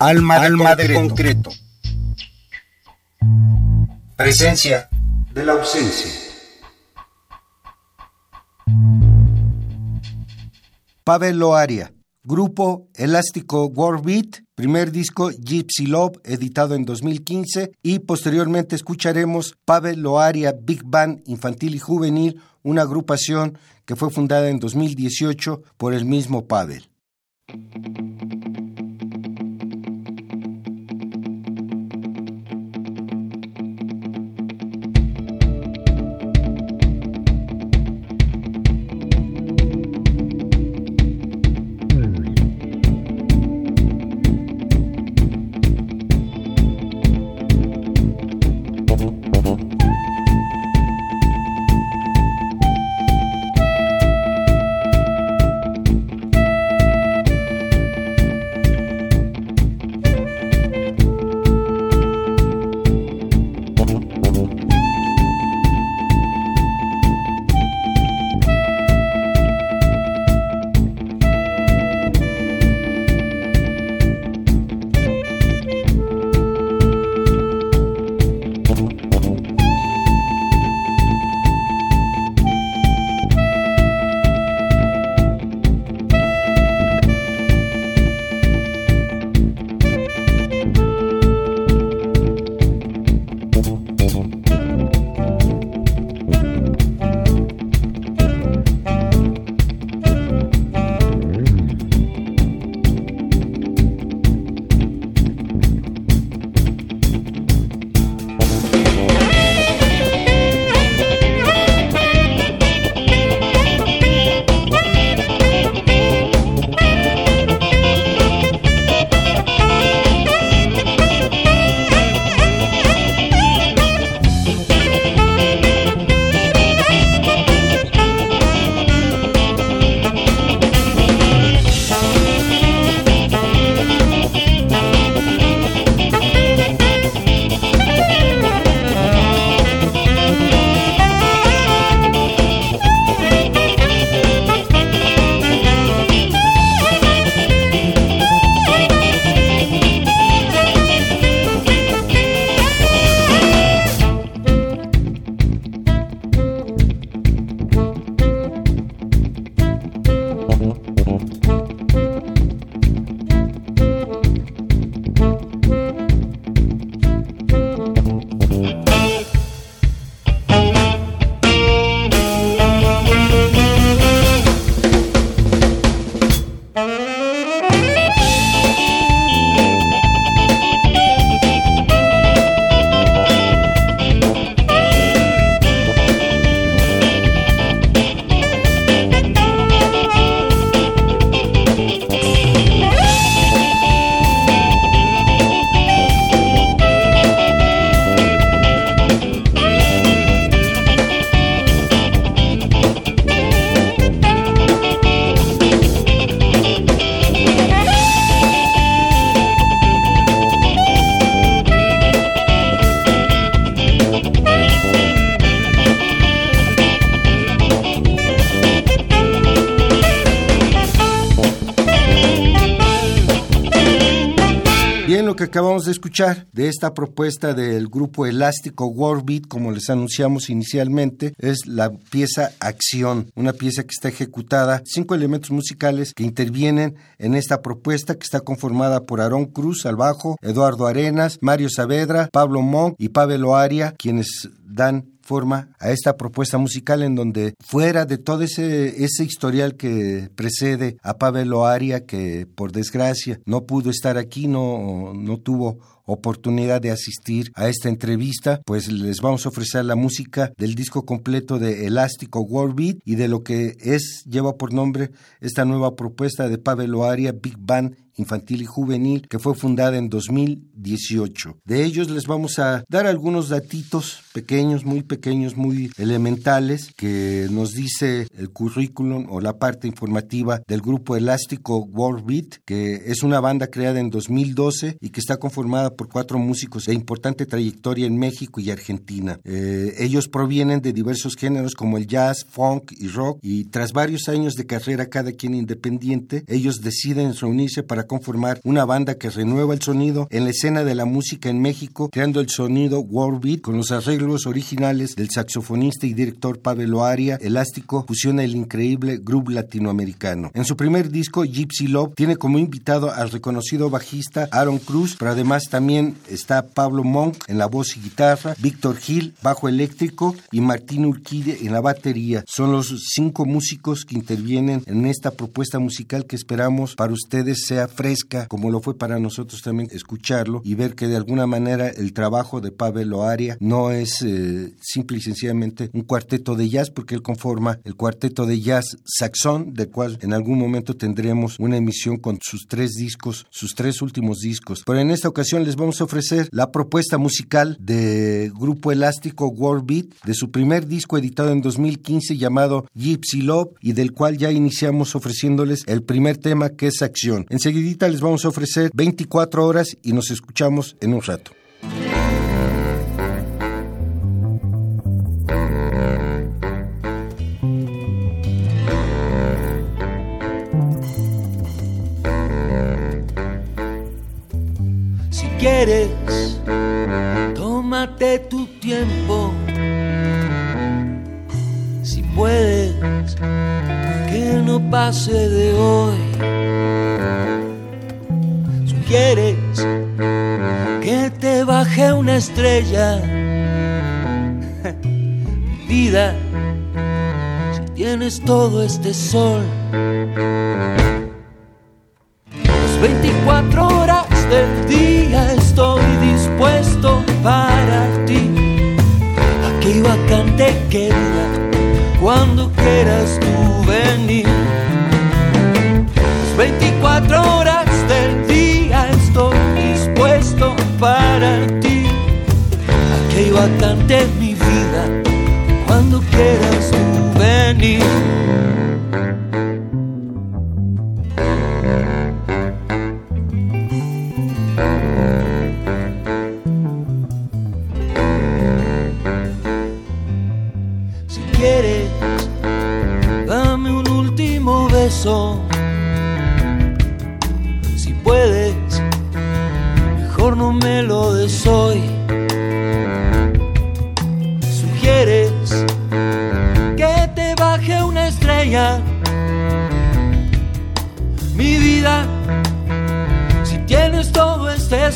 Alma, de, Alma concreto. de concreto. Presencia de la ausencia. Pavel Loaria, grupo Elástico World Beat, primer disco Gypsy Love, editado en 2015, y posteriormente escucharemos Pavel Loaria Big Band Infantil y Juvenil, una agrupación que fue fundada en 2018 por el mismo Pavel. Acabamos de escuchar de esta propuesta del grupo elástico Warbeat, como les anunciamos inicialmente, es la pieza Acción, una pieza que está ejecutada, cinco elementos musicales que intervienen en esta propuesta que está conformada por Aarón Cruz al bajo, Eduardo Arenas, Mario Saavedra, Pablo Monk y Pavel Oaria, quienes dan forma a esta propuesta musical en donde fuera de todo ese, ese historial que precede a Pavel Oaria, que por desgracia no pudo estar aquí, no, no tuvo oportunidad de asistir a esta entrevista, pues les vamos a ofrecer la música del disco completo de Elástico World Beat y de lo que es, lleva por nombre esta nueva propuesta de Pavel Oaria Big Band infantil y juvenil que fue fundada en 2018. De ellos les vamos a dar algunos datitos pequeños, muy pequeños, muy elementales que nos dice el currículum o la parte informativa del grupo elástico World Beat, que es una banda creada en 2012 y que está conformada por cuatro músicos de importante trayectoria en México y Argentina. Eh, ellos provienen de diversos géneros como el jazz, funk y rock y tras varios años de carrera cada quien independiente, ellos deciden reunirse para conformar una banda que renueva el sonido en la escena de la música en México, creando el sonido world beat con los arreglos originales del saxofonista y director Pavel Aria. Elástico fusiona el increíble grupo latinoamericano. En su primer disco, Gypsy Love, tiene como invitado al reconocido bajista Aaron Cruz, pero además también está Pablo Monk en la voz y guitarra, Víctor Gil, bajo eléctrico y Martín Urquide en la batería. Son los cinco músicos que intervienen en esta propuesta musical que esperamos para ustedes sea fresca, como lo fue para nosotros también escucharlo y ver que de alguna manera el trabajo de Pavel Loaria no es eh, simple y sencillamente un cuarteto de jazz, porque él conforma el cuarteto de jazz saxón, del cual en algún momento tendremos una emisión con sus tres discos, sus tres últimos discos. Pero en esta ocasión les vamos a ofrecer la propuesta musical de Grupo Elástico World Beat, de su primer disco editado en 2015 llamado Gypsy Love y del cual ya iniciamos ofreciéndoles el primer tema que es acción. Enseguidita les vamos a ofrecer 24 horas y nos escuchamos en un rato. Quieres, tómate tu tiempo. Si puedes, que no pase de hoy. Sugieres que te baje una estrella. Mi vida, si tienes todo este sol. Las 24 horas del día vacante querida, cuando quieras tú venir. Las 24 horas del día estoy dispuesto para ti. Aquí vacante mi vida, cuando quieras tú venir.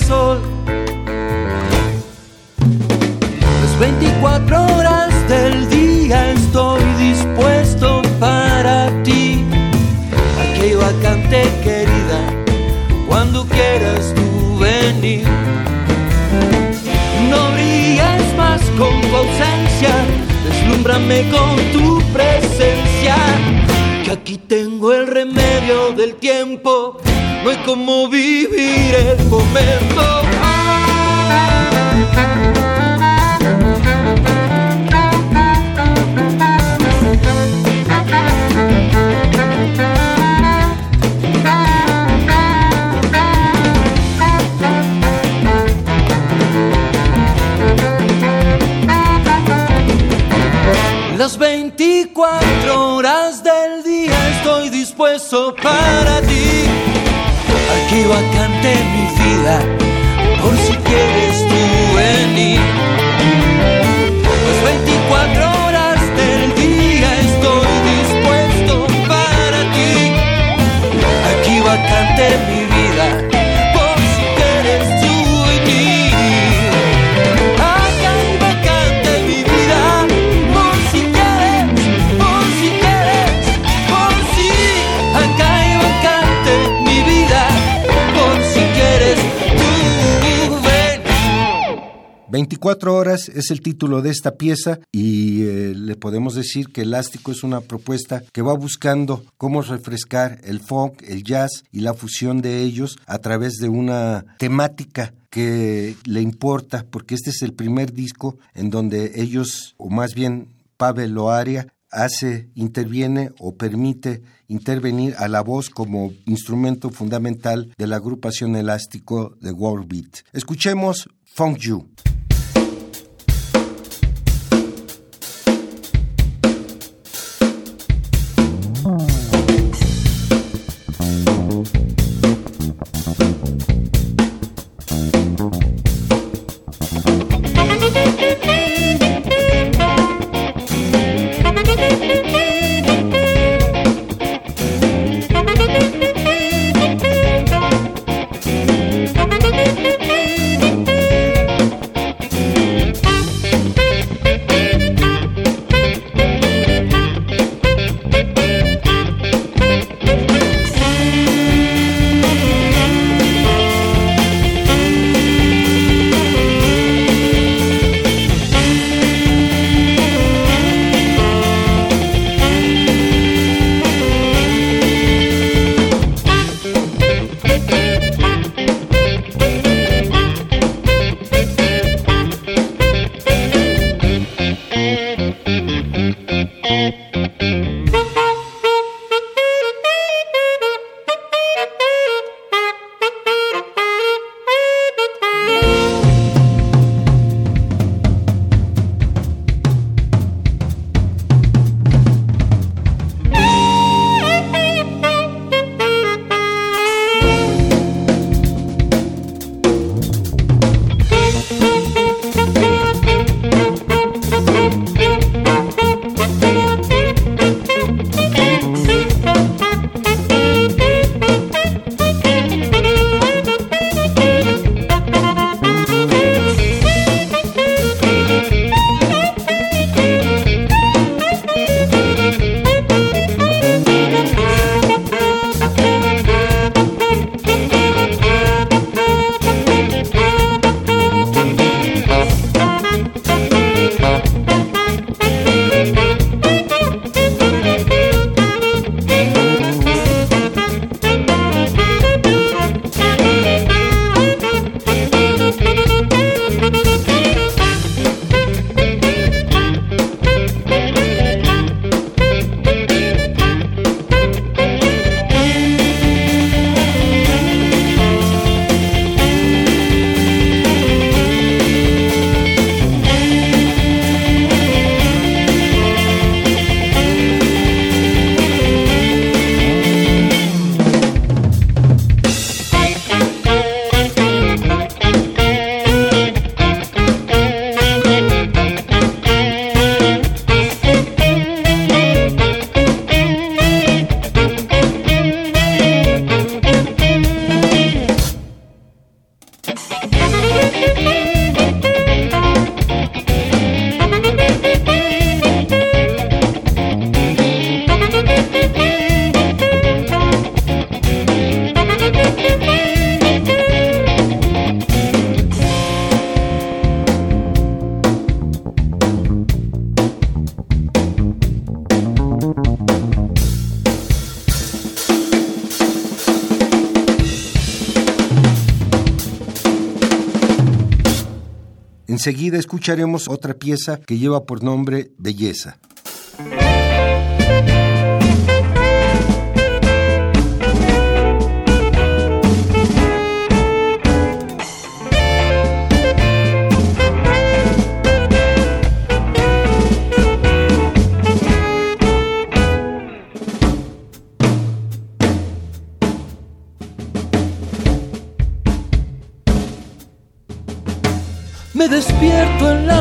Sol. Las 24 horas del día estoy dispuesto para ti. Aquí vacante querida, cuando quieras tú venir. No brilles más con tu ausencia, deslúmbrame con tu presencia. Aquí tengo el remedio del tiempo, no hay como vivir el momento. Las 24 horas del día estoy dispuesto para ti. Aquí vacante mi vida, por si quieres tú venir. Las 24 horas del día estoy dispuesto para ti. Aquí vacante mi vida, 24 horas es el título de esta pieza y eh, le podemos decir que Elástico es una propuesta que va buscando cómo refrescar el funk, el jazz y la fusión de ellos a través de una temática que le importa porque este es el primer disco en donde ellos, o más bien Pavel Loaria, hace, interviene o permite intervenir a la voz como instrumento fundamental de la agrupación elástico de World Beat. Escuchemos Funk You. Enseguida escucharemos otra pieza que lleva por nombre Belleza.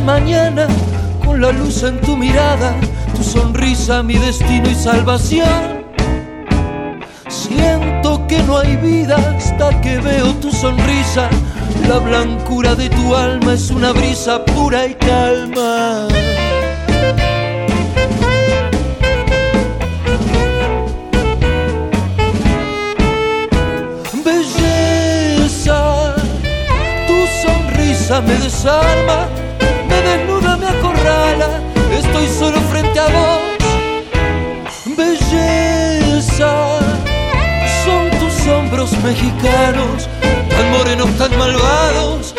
Mañana con la luz en tu mirada, tu sonrisa, mi destino y salvación. Siento que no hay vida hasta que veo tu sonrisa. La blancura de tu alma es una brisa pura y calma. me desarma, me desnuda, me acorrala, estoy solo frente a vos. Belleza, son tus hombros mexicanos, tan morenos, tan malvados,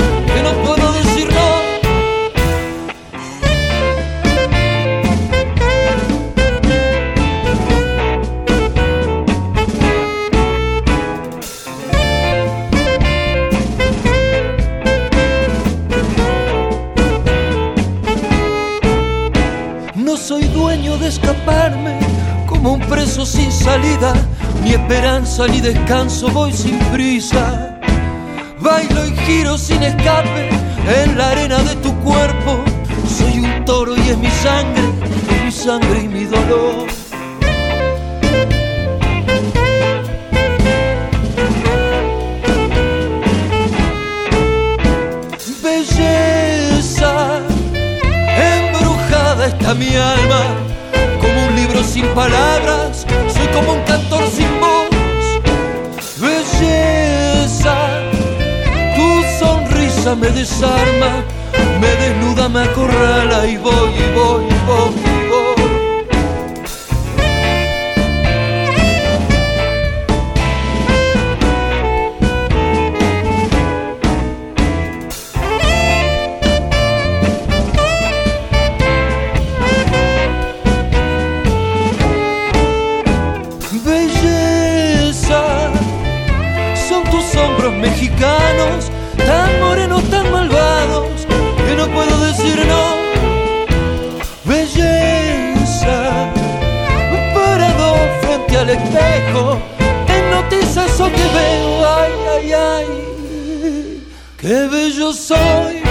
pausa ni descanso, voy sin prisa. Bailo y giro sin escape en la arena de tu cuerpo. Soy un toro y es mi sangre, mi sangre y mi dolor. Belleza, embrujada está mi alma, como un libro sin palabras, soy como un cantor sin me desarma, me desnuda, me acorrala y voy, y voy, y voy. reflejo que noticia eso que veo. Ay, ay, ay, qué bello soy.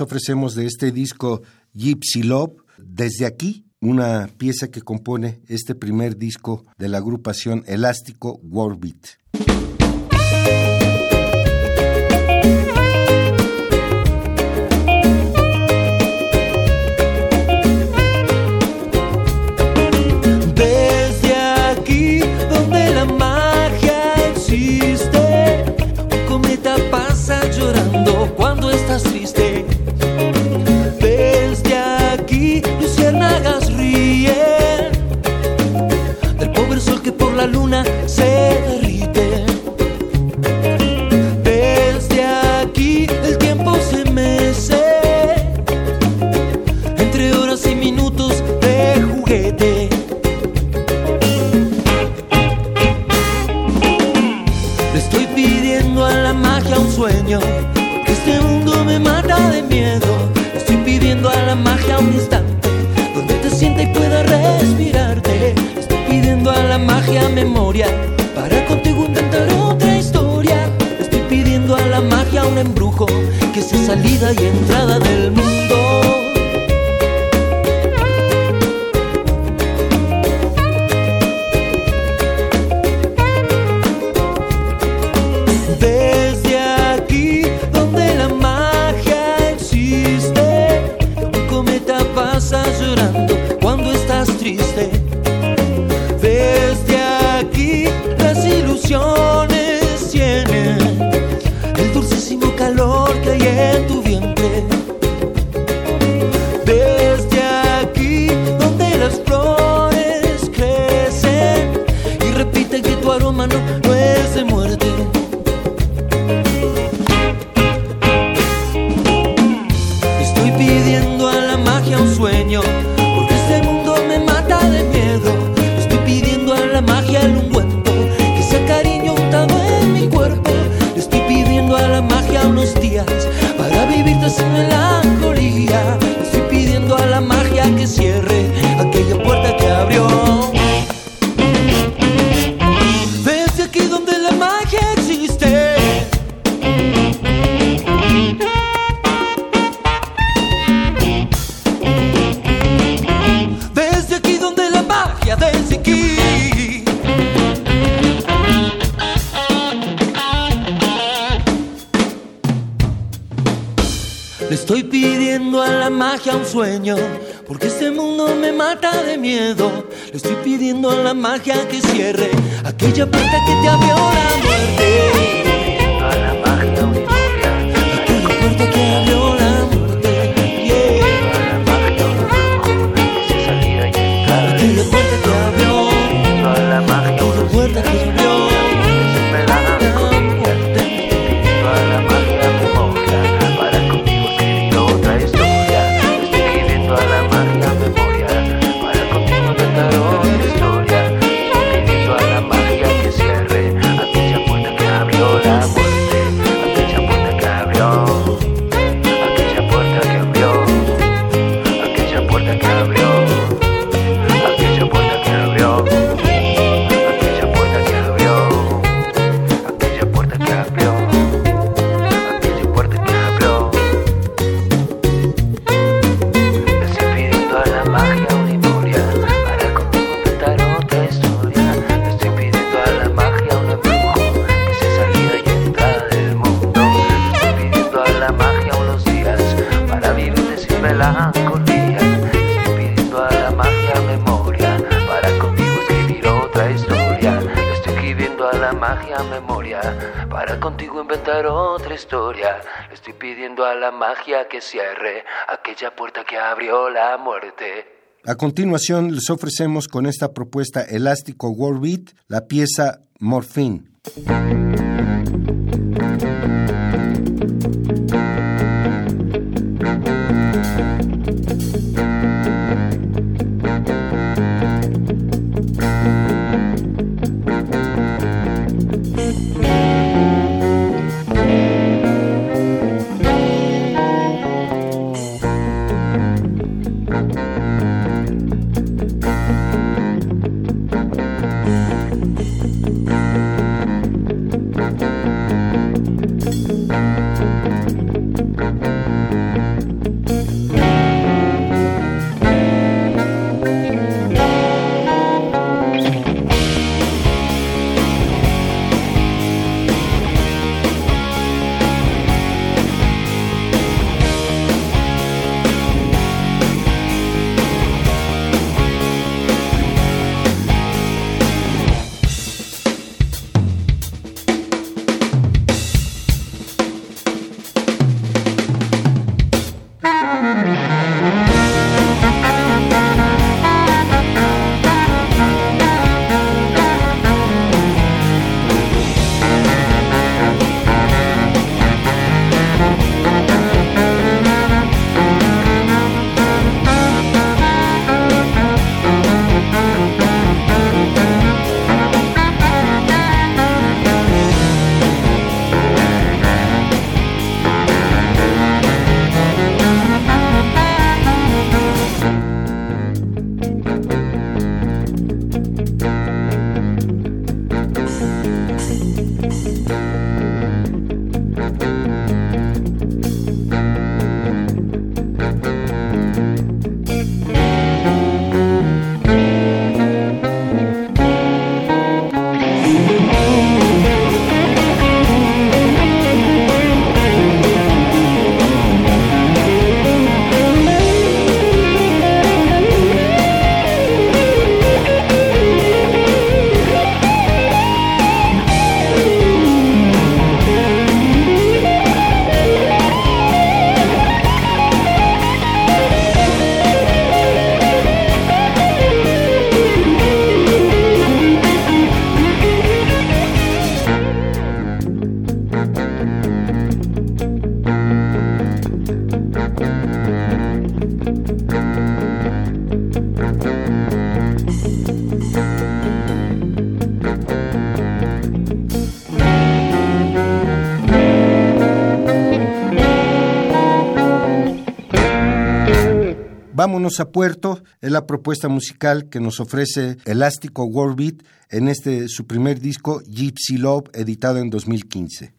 ofrecemos de este disco Gypsy Love, desde aquí, una pieza que compone este primer disco de la agrupación Elástico Warbeat. porque este mundo me mata de miedo. Le estoy pidiendo a la magia que cierre aquella puerta que te abrió la muerte. Melancolía. Estoy pidiendo a la magia memoria para contigo escribir otra historia. Estoy escribiendo a la magia memoria para contigo inventar otra historia. Estoy pidiendo a la magia que cierre aquella puerta que abrió la muerte. A continuación les ofrecemos con esta propuesta elástico World Beat la pieza Morphine. Vámonos a Puerto, es la propuesta musical que nos ofrece Elástico World Beat en este su primer disco Gypsy Love, editado en 2015.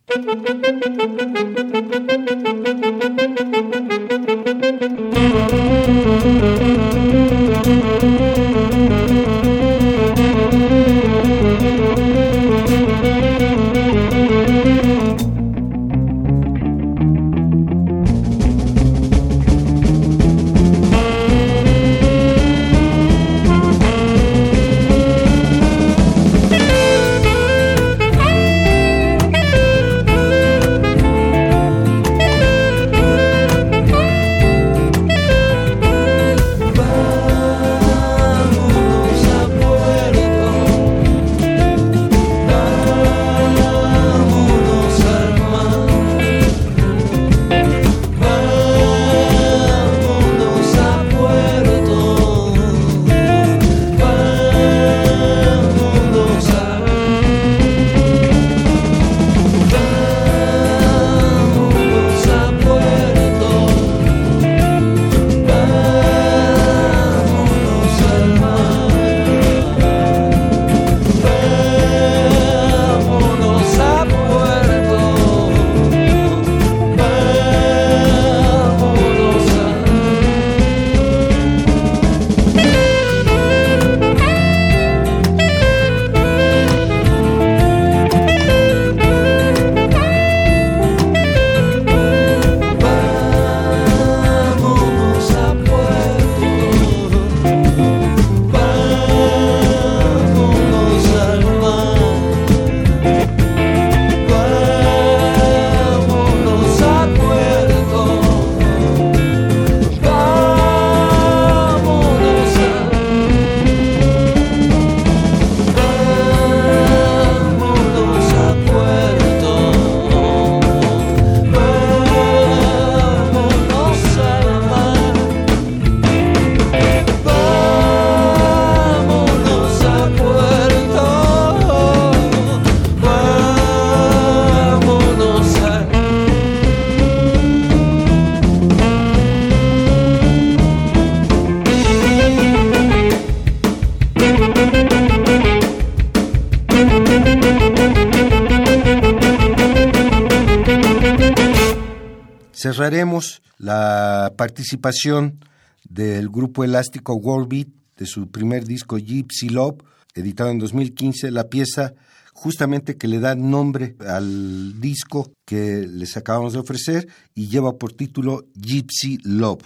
Participación del grupo elástico World de su primer disco Gypsy Love, editado en 2015, la pieza justamente que le da nombre al disco que les acabamos de ofrecer y lleva por título Gypsy Love.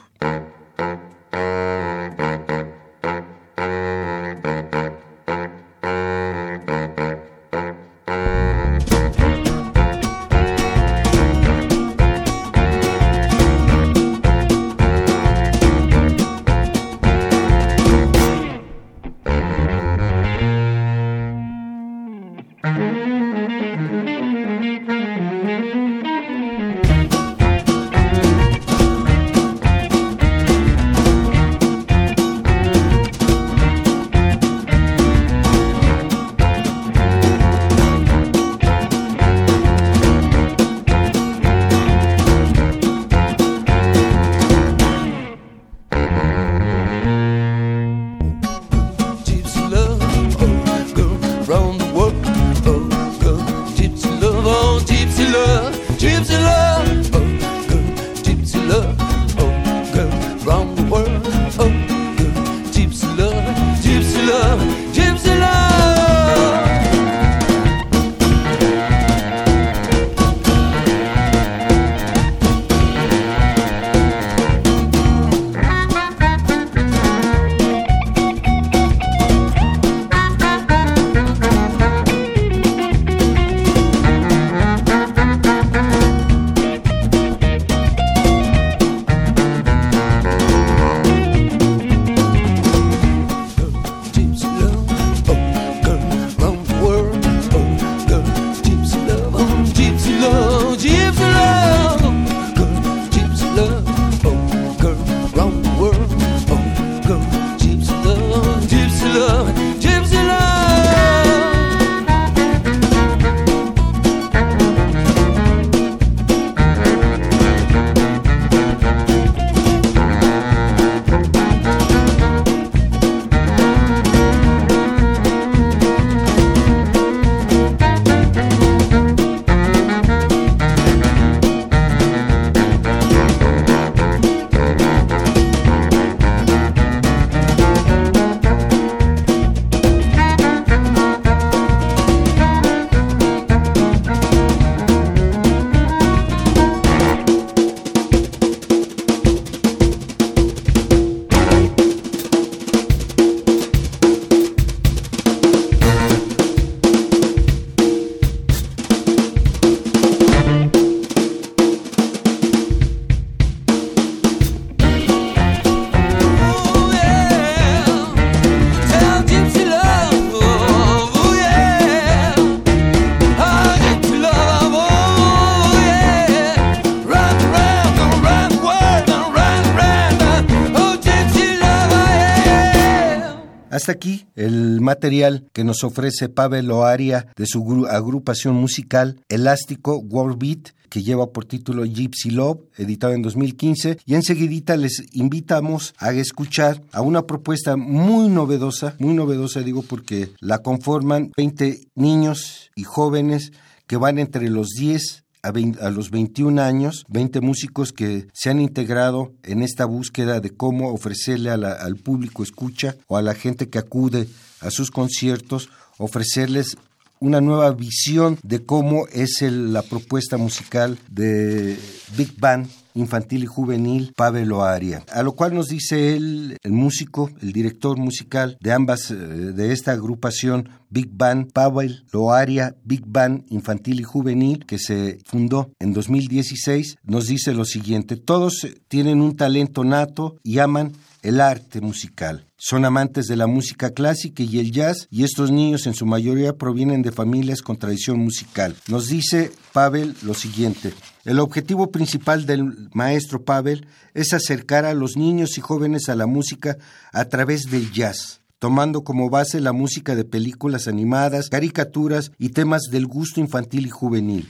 Que nos ofrece Pavel Oaria de su agrupación musical Elástico World Beat, que lleva por título Gypsy Love, editado en 2015. Y enseguidita les invitamos a escuchar a una propuesta muy novedosa, muy novedosa digo porque la conforman 20 niños y jóvenes que van entre los 10 a, los 21 años, 20 músicos que se han integrado en esta búsqueda de cómo ofrecerle al público escucha o a la gente que acude a sus conciertos, ofrecerles una nueva visión de cómo es la propuesta musical de Big Band infantil y juvenil Pavel Oaria, a lo cual nos dice él, el músico, el director musical de ambas, eh, de esta agrupación Big Band, Pavel Loaria Big Band infantil y juvenil, que se fundó en 2016, nos dice lo siguiente, todos tienen un talento nato y aman el arte musical. Son amantes de la música clásica y el jazz y estos niños en su mayoría provienen de familias con tradición musical. Nos dice Pavel lo siguiente. El objetivo principal del maestro Pavel es acercar a los niños y jóvenes a la música a través del jazz tomando como base la música de películas animadas, caricaturas y temas del gusto infantil y juvenil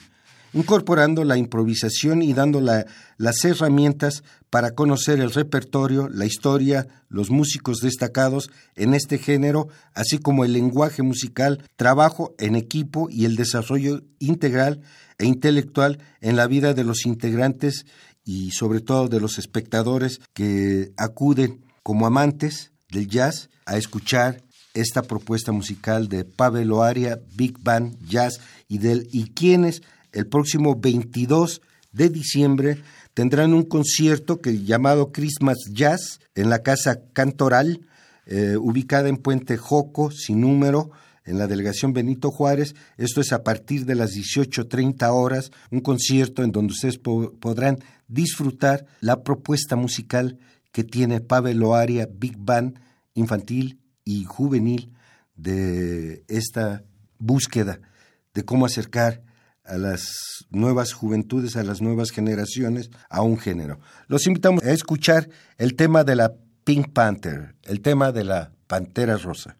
incorporando la improvisación y dando las herramientas para conocer el repertorio, la historia, los músicos destacados en este género, así como el lenguaje musical, trabajo en equipo y el desarrollo integral e intelectual en la vida de los integrantes y sobre todo de los espectadores que acuden como amantes del jazz a escuchar esta propuesta musical de Pavel Oaria, Big Band Jazz y del y quienes el próximo 22 de diciembre tendrán un concierto que llamado Christmas Jazz en la Casa Cantoral, eh, ubicada en Puente Joco, sin número, en la delegación Benito Juárez. Esto es a partir de las 18.30 horas, un concierto en donde ustedes podrán disfrutar la propuesta musical que tiene Pavel Loaria, Big Band infantil y juvenil de esta búsqueda de cómo acercar a las nuevas juventudes, a las nuevas generaciones, a un género. Los invitamos a escuchar el tema de la Pink Panther, el tema de la Pantera Rosa.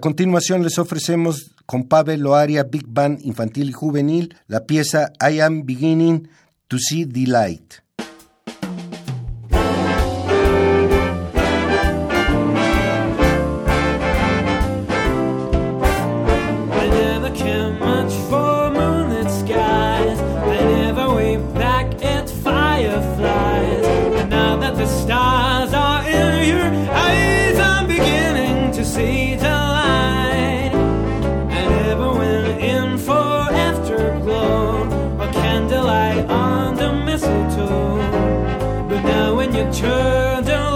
Continuación les ofrecemos con Pavel Loaria Big Band Infantil y Juvenil la pieza I Am Beginning to See the Light. don't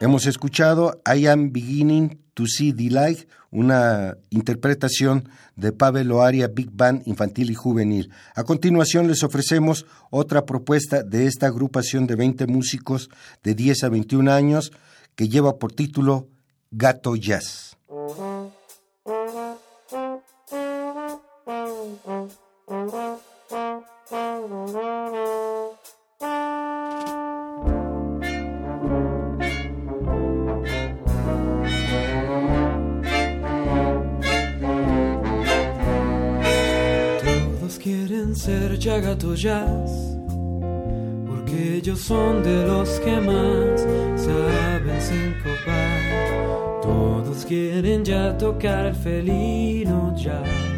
Hemos escuchado I Am Beginning to See the Light, una interpretación de Pavel Oaria Big Band Infantil y Juvenil. A continuación les ofrecemos otra propuesta de esta agrupación de 20 músicos de 10 a 21 años que lleva por título Gato Jazz. porque ellos son de los que más saben sincopar. Todos quieren ya tocar el felino jazz.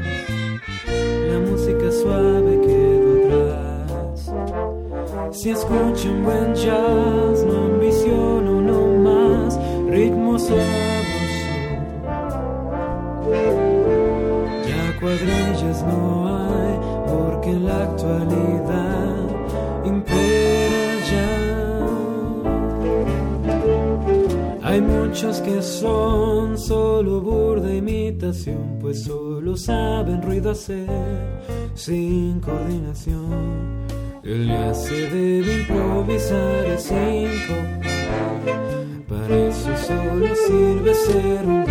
muchos que son solo burda imitación, pues solo saben ruido hacer sin coordinación. Él ya se debe improvisar el cinco, para eso solo sirve ser un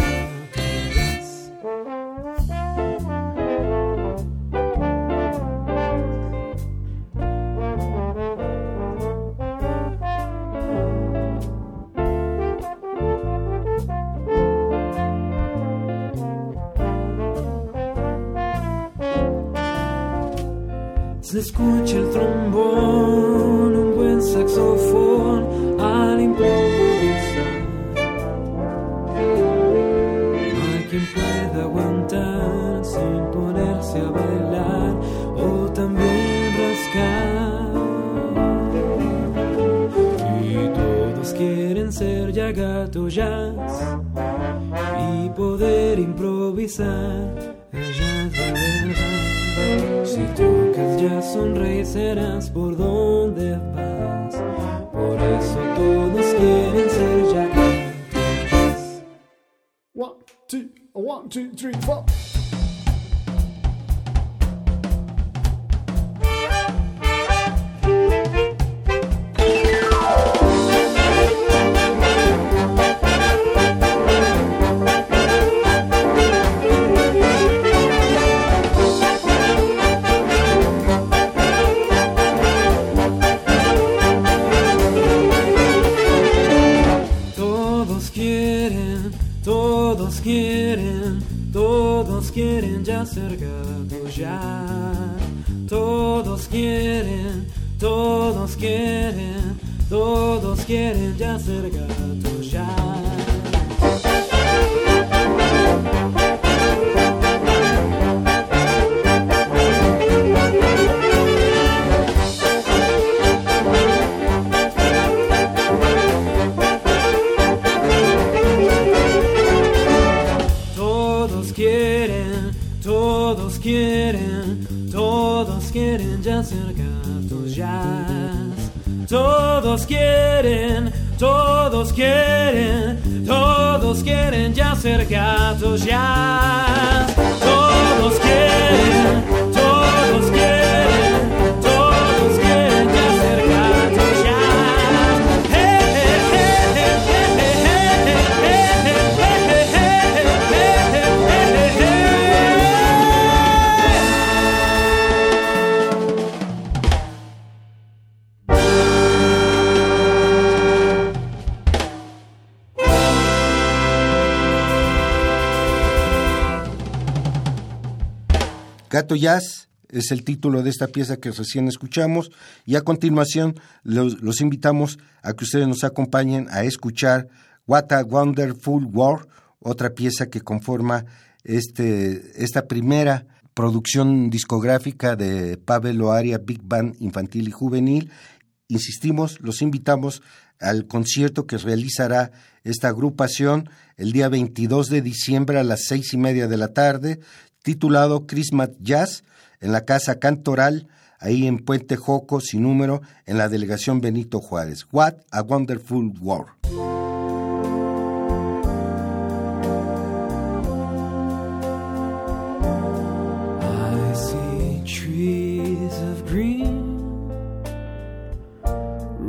quieren, todos quieren ya ser gato ya. Todos quieren, todos quieren, todos quieren ya ser gato ya. Todos quieren, todos quieren, todos quieren ya ser gatos ya. Gato Jazz es el título de esta pieza que recién escuchamos y a continuación los, invitamos a que ustedes nos acompañen a escuchar What a Wonderful World, otra pieza que conforma este, esta primera producción discográfica de Pavel Oaria Big Band Infantil y Juvenil. Insistimos, los invitamos al concierto que realizará esta agrupación el día 22 de diciembre a las seis y media de la tarde, titulado Christmas Jazz, en la Casa Cantoral, ahí en Puente Joco, sin número, en la delegación Benito Juárez. What a Wonderful World.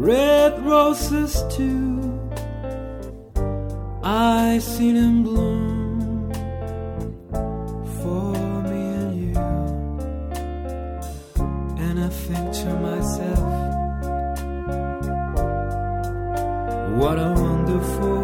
Red roses too. I see them bloom think to myself, what a wonderful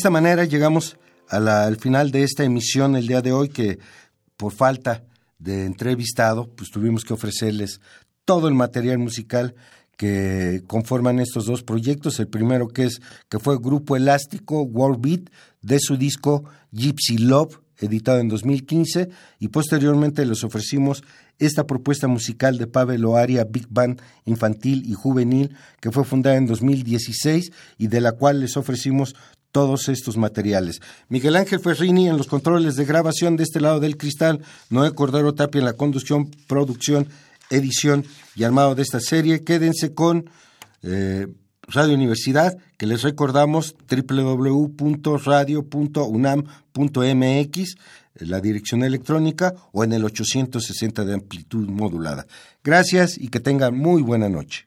esta manera llegamos a la- al final de esta emisión el día de hoy que por falta de entrevistado pues tuvimos que ofrecerles todo el material musical que conforman estos dos proyectos. El primero que es que fue Grupo Elástico World Beat de su disco Gypsy Love editado en 2015 y posteriormente les ofrecimos esta propuesta musical de Pavel Oaria Big Band infantil y juvenil que fue fundada en 2016 y de la cual les ofrecimos todos estos materiales. Miguel Ángel Ferrini en los controles de grabación de este lado del cristal, Noé Cordero Tapia en la conducción, producción, edición y armado de esta serie. Quédense con eh, Radio Universidad, que les recordamos www.radio.unam.mx, la dirección electrónica o en el 860 de amplitud modulada. Gracias y que tengan muy buena noche.